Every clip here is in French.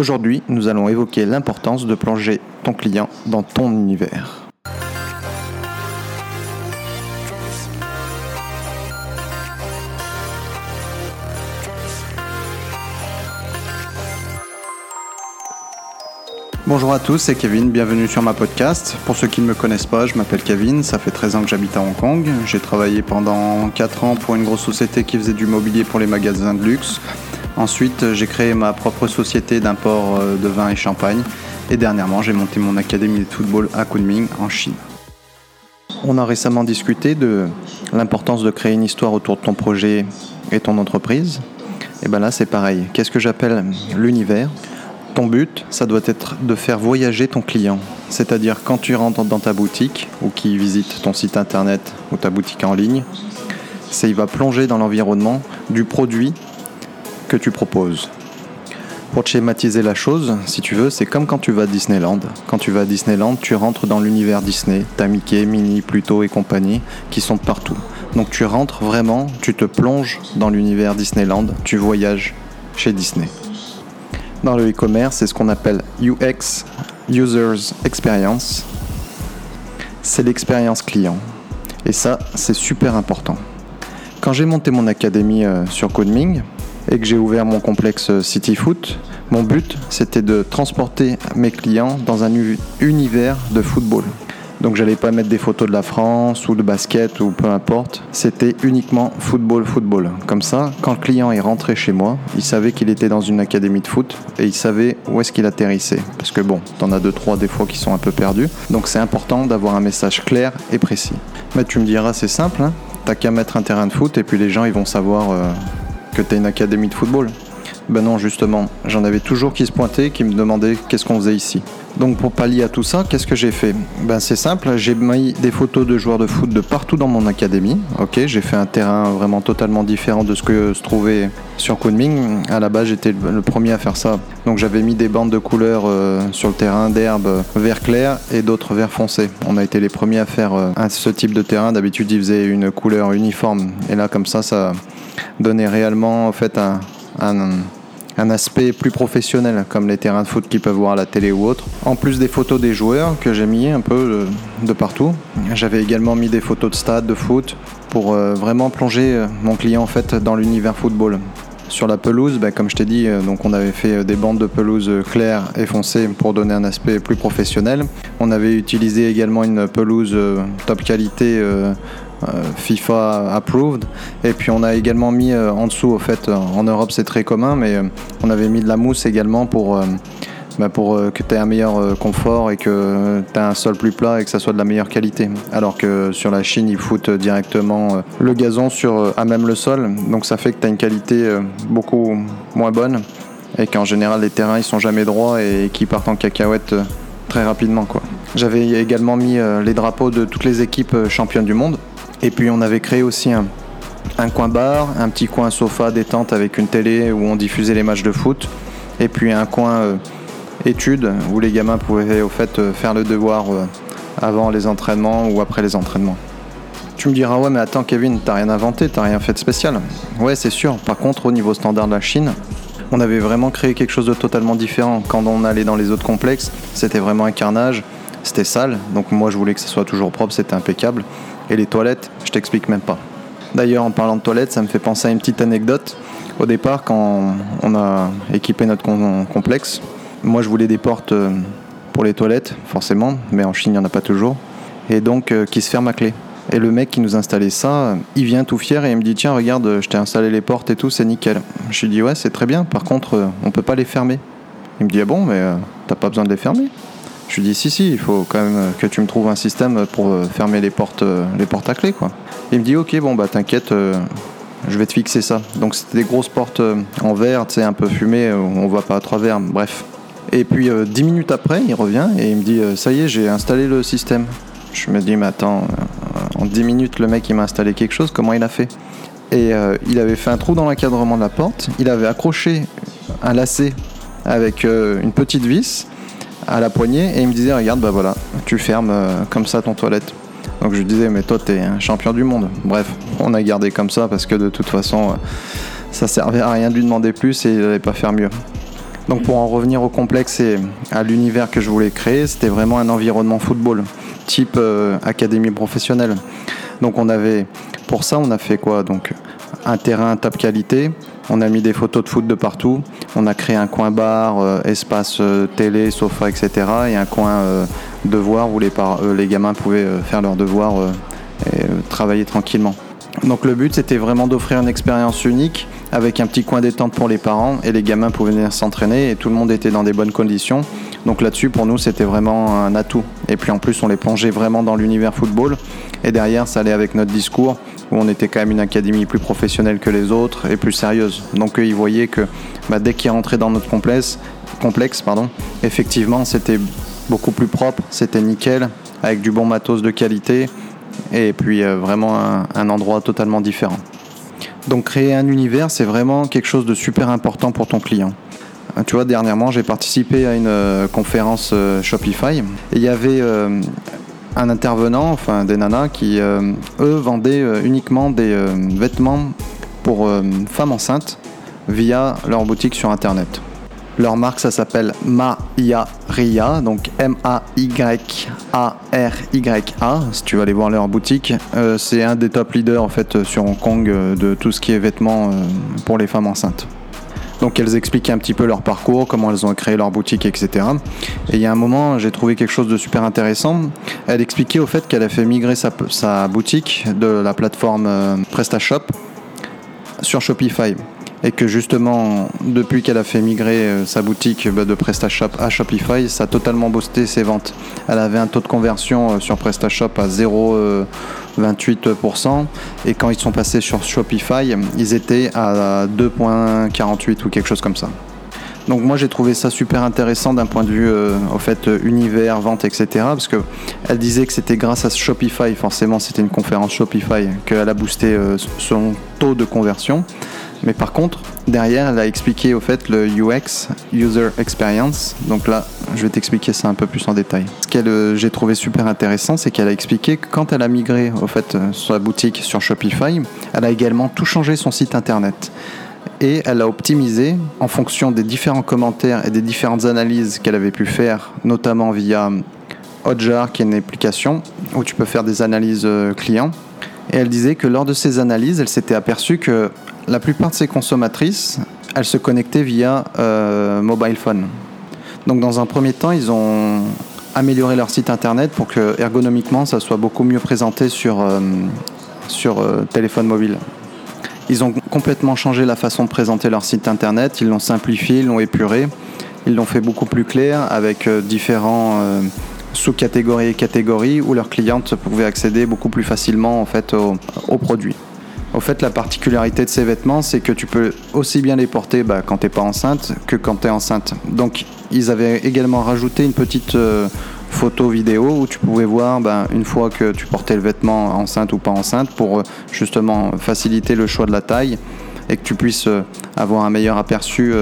Aujourd'hui, nous allons évoquer l'importance de plonger ton client dans ton univers. Bonjour à tous, c'est Kevin, bienvenue sur ma podcast. Pour ceux qui ne me connaissent pas, je m'appelle Kevin, ça fait 13 ans que j'habite à Hong Kong. J'ai travaillé pendant 4 ans pour une grosse société qui faisait du mobilier pour les magasins de luxe. Ensuite, j'ai créé ma propre société d'import euh, de vin et champagne. Et dernièrement, j'ai monté mon académie de football à Kunming, en Chine. On a récemment discuté de l'importance de créer une histoire autour de ton projet et ton entreprise. Et bien là, c'est pareil. Qu'est-ce que j'appelle l'univers? Ton but, ça doit être de faire voyager ton client. C'est-à-dire quand tu rentres dans ta boutique ou qui visite ton site internet ou ta boutique en ligne, c'est il va plonger dans l'environnement du produit tu proposes. Pour schématiser la chose, si tu veux, c'est comme quand tu vas à Disneyland. Quand tu vas à Disneyland, tu rentres dans l'univers Disney. T'as Mickey, Minnie, Pluto et compagnie qui sont partout. Donc tu rentres vraiment, tu te plonges dans l'univers Disneyland, tu voyages chez Disney. Dans le e-commerce, c'est ce qu'on appelle UX, Users Experience. C'est l'expérience client. Et ça, c'est super important. Quand j'ai monté mon académie euh, sur Codeming et que j'ai ouvert mon complexe City Foot, mon but, c'était de transporter mes clients dans un univers de football. Donc j'allais pas mettre des photos de la France ou de basket ou peu importe. C'était uniquement football, football. Comme ça, quand le client est rentré chez moi, il savait qu'il était dans une académie de foot et il savait où est-ce qu'il atterrissait. Parce que bon, t'en as deux, trois des fois qui sont un peu perdus. Donc c'est important d'avoir un message clair et précis. Mais tu me diras, c'est simple, hein t'as qu'à mettre un terrain de foot et puis les gens ils vont savoir euh, que une académie de football. Ben non, justement, j'en avais toujours qui se pointaient, qui me demandaient qu'est-ce qu'on faisait ici. Donc pour pallier à tout ça, qu'est-ce que j'ai fait? Ben c'est simple, j'ai mis des photos de joueurs de foot de partout dans mon académie. Ok, j'ai fait un terrain vraiment totalement différent de ce que se trouvait sur Kunming. À la base, j'étais le premier à faire ça. Donc j'avais mis des bandes de couleurs euh, sur le terrain d'herbe vert clair et d'autres vert foncé. On a été les premiers à faire euh, ce type de terrain. D'habitude, ils faisaient une couleur uniforme. Et là, comme ça, ça donnait réellement en fait un, un aspect plus professionnel, comme les terrains de foot qu'ils peuvent voir à la télé ou autre. En plus des photos des joueurs que j'ai mis un peu de, partout, j'avais également mis des photos de stade, de foot, pour euh, vraiment plonger euh, mon client en fait dans l'univers football. Sur la pelouse, ben, comme je t'ai dit, euh, donc on avait fait des bandes de pelouse claires et foncées pour donner un aspect plus professionnel. On avait utilisé également une pelouse top qualité euh, FIFA approved. Et puis on a également mis euh, en dessous, au fait, euh, en Europe c'est très commun, mais on avait mis de la mousse également pour, bah, pour que tu aies un meilleur confort et que tu aies un sol plus plat et que ça soit de la meilleure qualité. Alors que sur la Chine, ils foutent directement le gazon sur, à même le sol, donc ça fait que tu as une qualité beaucoup moins bonne et qu'en général les terrains ils sont jamais droits et qui partent en cacahuète très rapidement. quoi. J'avais également mis les drapeaux de toutes les équipes championnes du monde. Et puis on avait créé aussi un, coin bar, un petit coin sofa détente avec une télé où on diffusait les matchs de foot. Et puis un coin euh, études où les gamins pouvaient au fait euh, faire le devoir euh, avant les entraînements ou après les entraînements. Tu me diras ouais mais attends Kevin, t'as rien inventé, t'as rien fait de spécial. Ouais c'est sûr, par contre au niveau standard de la Chine, on avait vraiment créé quelque chose de totalement différent. Quand on allait dans les autres complexes, c'était vraiment un carnage, c'était sale, donc moi je voulais que ce soit toujours propre, c'était impeccable. Et les toilettes, je t'explique même pas. D'ailleurs, en parlant de toilettes, ça me fait penser à une petite anecdote. Au départ, quand on a équipé notre complexe, moi je voulais des portes euh, pour les toilettes, forcément, mais en Chine, il n'y en a pas toujours. Et donc, euh, qui se ferment à clé. Et le mec qui nous installait ça, il vient tout fier et il me dit Tiens, regarde, je t'ai installé les portes et tout, c'est nickel. Je lui dis Ouais, c'est très bien, par contre, euh, on peut pas les fermer. Il me dit Ah bon, mais t'as pas besoin de les fermer je lui dis si si, il faut quand même que tu me trouves un système pour euh, fermer les portes, euh, les portes à clé quoi. Il me dit ok bon bah t'inquiète, euh, je vais te fixer ça. Donc c'était des grosses portes en verre, tu sais un peu fumées, on voit pas à travers, bref. Et puis dix minutes après, il revient et il me dit ça y est, j'ai installé le système. Je me dis mais attends, en dix minutes le mec il m'a installé quelque chose, comment il a fait? Et il avait fait un trou dans l'encadrement de la porte, il avait accroché un lacet avec une petite vis à la poignée et il me disait regarde bah voilà tu fermes euh, comme ça ton toilette. Donc je disais mais toi t'es un champion du monde. Bref on a gardé comme ça parce que de toute façon euh, ça servait à rien de lui demander plus et il n'allait pas faire mieux. Donc pour en revenir au complexe et à l'univers que je voulais créer, c'était vraiment un environnement football, type euh, académie professionnelle. Donc on avait, pour ça, on a fait quoi? Donc un terrain top qualité, on a mis des photos de foot de partout, on a créé un coin bar, euh, espace euh, télé, sofa, etc. et un coin devoir où les, les gamins pouvaient faire leurs devoirs et travailler tranquillement. Donc le but c'était vraiment d'offrir une expérience unique avec un petit coin détente pour les parents et les gamins pouvaient venir s'entraîner et tout le monde était dans des bonnes conditions. Donc là-dessus pour nous c'était vraiment un atout. Et puis en plus on les plongeait vraiment dans l'univers football et derrière ça allait avec notre discours où on était quand même une académie plus professionnelle que les autres et plus sérieuse. Donc eux, ils voyaient que bah, dès qu'ils rentraient dans notre complexe, complexe pardon, effectivement c'était beaucoup plus propre, c'était nickel, avec du bon matos de qualité et puis euh, vraiment un, endroit totalement différent. Donc créer un univers, c'est vraiment quelque chose de super important pour ton client. Euh, tu vois, dernièrement, j'ai participé à une euh, conférence Shopify et il y avait un intervenant, enfin des nanas, qui eux vendaient uniquement des vêtements pour femmes enceintes via leur boutique sur Internet. Leur marque, ça s'appelle Maya Ria, donc M-A-Y-A-R-Y-A. Si tu vas aller voir leur boutique, euh, c'est un des top leaders en fait sur Hong Kong euh, de tout ce qui est vêtements euh, pour les femmes enceintes. Donc elles expliquaient un petit peu leur parcours, comment elles ont créé leur boutique, etc. Et il y a un moment, j'ai trouvé quelque chose de super intéressant. Elle expliquait au fait qu'elle a fait migrer sa, boutique de la plateforme PrestaShop sur Shopify et que justement, depuis qu'elle a fait migrer euh, sa boutique bah, de PrestaShop à Shopify, ça a totalement boosté ses ventes. Elle avait un taux de conversion euh, sur PrestaShop à 0,28% et quand ils sont passés sur Shopify, ils étaient à 2,48 ou quelque chose comme ça. Donc moi j'ai trouvé ça super intéressant d'un point de vue euh, fait univers, vente, etc. Parce que elle disait que c'était grâce à Shopify, forcément c'était une conférence Shopify, qu'elle a boosté son taux de conversion. Mais par contre, derrière, elle a expliqué au fait le UX, User Experience. Donc là, je vais t'expliquer ça un peu plus en détail. Ce que euh, j'ai trouvé super intéressant, c'est qu'elle a expliqué que quand elle a migré au fait euh, sa boutique sur Shopify, elle a également tout changé son site internet. Et elle a optimisé en fonction des différents commentaires et des différentes analyses qu'elle avait pu faire, notamment via Hotjar, qui est une application où tu peux faire des analyses euh, clients. Et elle disait que lors de ces analyses, elle s'était aperçue que la plupart de ces consommatrices, elles se connectaient via euh, mobile phone. Donc dans un premier temps, ils ont amélioré leur site internet pour que ergonomiquement ça soit beaucoup mieux présenté sur, euh, euh, téléphone mobile. Ils ont complètement changé la façon de présenter leur site internet, ils l'ont simplifié, ils l'ont épuré, ils l'ont fait beaucoup plus clair avec différents sous-catégories et catégories où leurs clientes pouvaient accéder beaucoup plus facilement en fait aux produits. Au fait, la particularité de ces vêtements, c'est que tu peux aussi bien les porter bah, quand tu n'es pas enceinte que quand tu es enceinte. Donc, ils avaient également rajouté une petite euh, photo vidéo où tu pouvais voir bah, une fois que tu portais le vêtement enceinte ou pas enceinte pour euh, justement faciliter le choix de la taille et que tu puisses euh, avoir un meilleur aperçu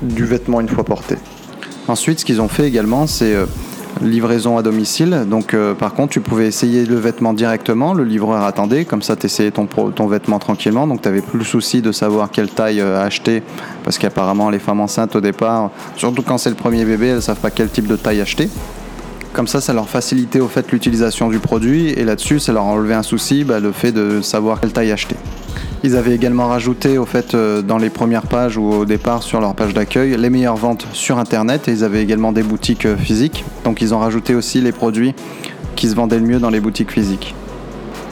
du vêtement une fois porté. Ensuite, ce qu'ils ont fait également, c'est livraison à domicile. Donc, euh, par contre, tu pouvais essayer le vêtement directement. Le livreur attendait. Comme ça, tu essayais ton, vêtement tranquillement. Donc, tu n'avais plus le souci de savoir quelle taille euh, acheter. Parce qu'apparemment, les femmes enceintes, au départ, surtout quand c'est le premier bébé, elles ne savent pas quel type de taille acheter. Comme ça, ça leur facilitait au fait l'utilisation du produit. Et là-dessus, ça leur enlevait un souci, bah, le fait de savoir quelle taille acheter. Ils avaient également rajouté au fait euh, dans les premières pages ou au départ sur leur page d'accueil les meilleures ventes sur internet et ils avaient également des boutiques euh, physiques. Donc ils ont rajouté aussi les produits qui se vendaient le mieux dans les boutiques physiques.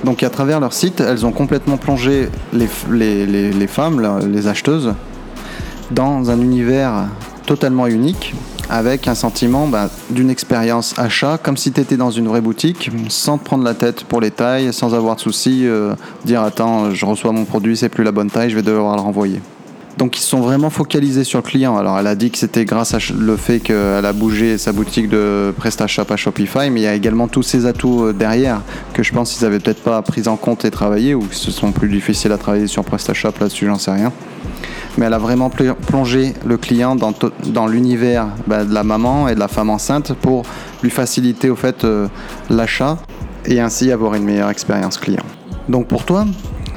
Donc à travers leur site, elles ont complètement plongé les, les femmes, les acheteuses, dans un univers totalement unique avec un sentiment bah, d'une expérience achat, comme si tu étais dans une vraie boutique, sans te prendre la tête pour les tailles, sans avoir de soucis, euh, dire attends, je reçois mon produit, c'est plus la bonne taille, je vais devoir le renvoyer. Donc ils sont vraiment focalisés sur le client. Alors elle a dit que c'était grâce à le fait qu'elle a bougé sa boutique de PrestaShop à Shopify, mais il y a également tous ces atouts euh, derrière que je pense qu'ils n'avaient peut-être pas pris en compte et travaillé, ou que ce sont plus difficiles à travailler sur PrestaShop là-dessus, j'en sais rien mais elle a vraiment plongé le client dans, l'univers bah, de la maman et de la femme enceinte pour lui faciliter au fait euh, l'achat et ainsi avoir une meilleure expérience client. Donc pour toi,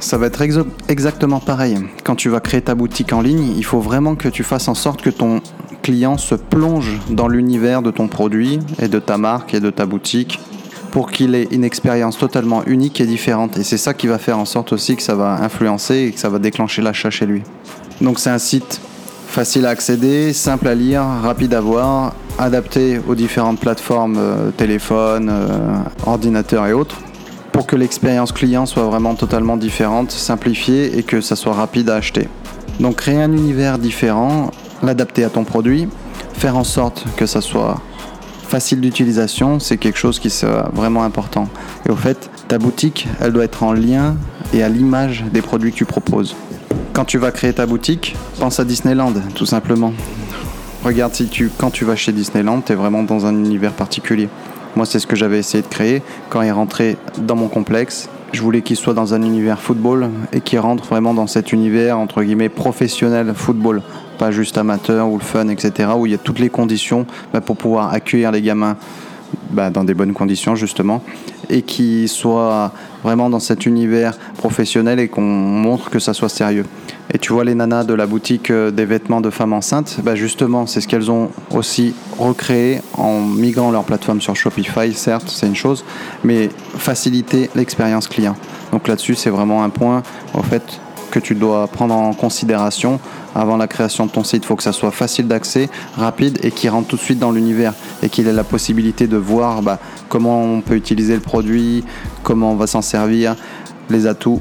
ça va être exactement pareil. Quand tu vas créer ta boutique en ligne, il faut vraiment que tu fasses en sorte que ton client se plonge dans l'univers de ton produit et de ta marque et de ta boutique pour qu'il ait une expérience totalement unique et différente. Et c'est ça qui va faire en sorte aussi que ça va influencer et que ça va déclencher l'achat chez lui. Donc c'est un site facile à accéder, simple à lire, rapide à voir, adapté aux différentes plateformes euh, téléphone, euh, ordinateur et autres pour que l'expérience client soit vraiment totalement différente, simplifiée et que ça soit rapide à acheter. Donc créer un univers différent, l'adapter à ton produit, faire en sorte que ça soit facile d'utilisation, c'est quelque chose qui est vraiment important. Et au fait, ta boutique, elle doit être en lien et à l'image des produits que tu proposes. Quand tu vas créer ta boutique, pense à Disneyland, tout simplement. Regarde si tu, quand tu vas chez Disneyland, tu es vraiment dans un univers particulier. Moi, c'est ce que j'avais essayé de créer quand il rentrait dans mon complexe. Je voulais qu'il soit dans un univers football et qu'il rentre vraiment dans cet univers entre guillemets professionnel football pas juste amateur ou le fun, etc., où il y a toutes les conditions bah, pour pouvoir accueillir les gamins bah, dans des bonnes conditions, justement, et qui soient vraiment dans cet univers professionnel et qu'on montre que ça soit sérieux. Et tu vois les nanas de la boutique euh, des vêtements de femmes enceintes, bah justement, c'est ce qu'elles ont aussi recréé en migrant leur plateforme sur Shopify, certes, c'est une chose, mais faciliter l'expérience client. Donc là-dessus, c'est vraiment un point, en fait, que tu dois prendre en considération avant la création de ton site. Il faut que ça soit facile d'accès, rapide et qui rentre tout de suite dans l'univers et qu'il ait la possibilité de voir bah, comment on peut utiliser le produit, comment on va s'en servir, les atouts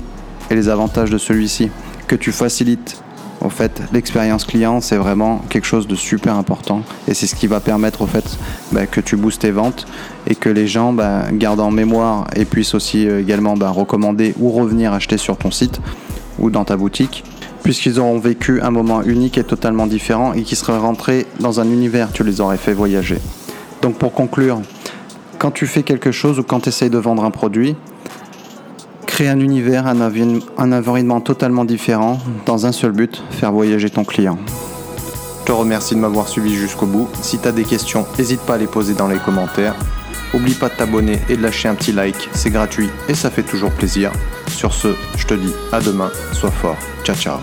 et les avantages de celui-ci. Que tu facilites au fait, l'expérience client, c'est vraiment quelque chose de super important et c'est ce qui va permettre au fait bah, que tu boostes tes ventes et que les gens bah, gardent en mémoire et puissent aussi euh, également recommander ou revenir acheter sur ton site ou dans ta boutique, puisqu'ils auront vécu un moment unique et totalement différent et qui seraient rentrés dans un univers, tu les aurais fait voyager. Donc pour conclure, quand tu fais quelque chose ou quand tu essayes de vendre un produit, crée un univers, un, environnement totalement différent dans un seul but, faire voyager ton client. Je te remercie de m'avoir suivi jusqu'au bout. Si tu as des questions, n'hésite pas à les poser dans les commentaires. Oublie pas de t'abonner et de lâcher un petit like, c'est gratuit et ça fait toujours plaisir. Sur ce, je te dis à demain, sois fort. Ciao ciao.